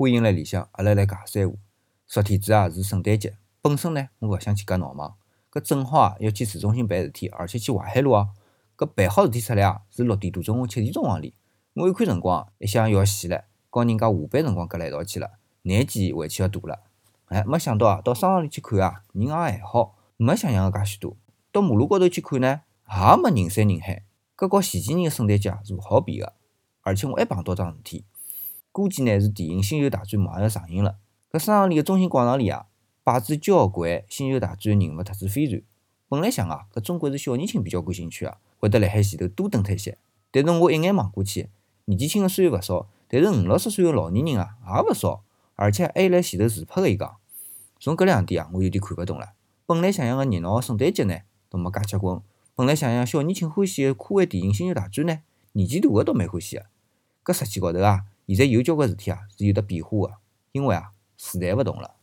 欢迎来里向，阿拉来尬三胡。昨天子啊是圣诞节，本身呢我勿想去搿闹忙，搿正好啊要去市中心办事体，而且去淮海路哦。搿办好事体出来啊是六点多钟，我七点钟往里。我一看辰光，一想要死了，和人家下班辰光夹辣一道去了，难记回去要大了。哎，没想到啊到商场里去看啊，人也还好，没想象个介许多。到马路高头去看呢，也没人山人海。搿和前几年个圣诞节是勿好比个。而且我还碰到桩事体，估计呢是电影《星球大战》马上要上映了。搿商场里个中心广场里啊，摆着交关《星球大战》人物特制飞船。本来想啊，搿总归是小年轻比较感兴趣啊，会得辣海前头多等脱一些。但是我一眼望过去，年纪轻个虽然勿少，但是五六十岁个老年人啊也勿少，而且还有辣前头自拍个一讲。从搿两点啊，我有点看勿懂了。本来想象个热闹个圣诞节呢，都没介结棍。本来想象小年轻欢喜个科幻电影《星球大战》呢，年纪大个倒蛮欢喜个。搿实际高头啊，现在有交关事体啊是有的变化个，因为啊时代勿同了。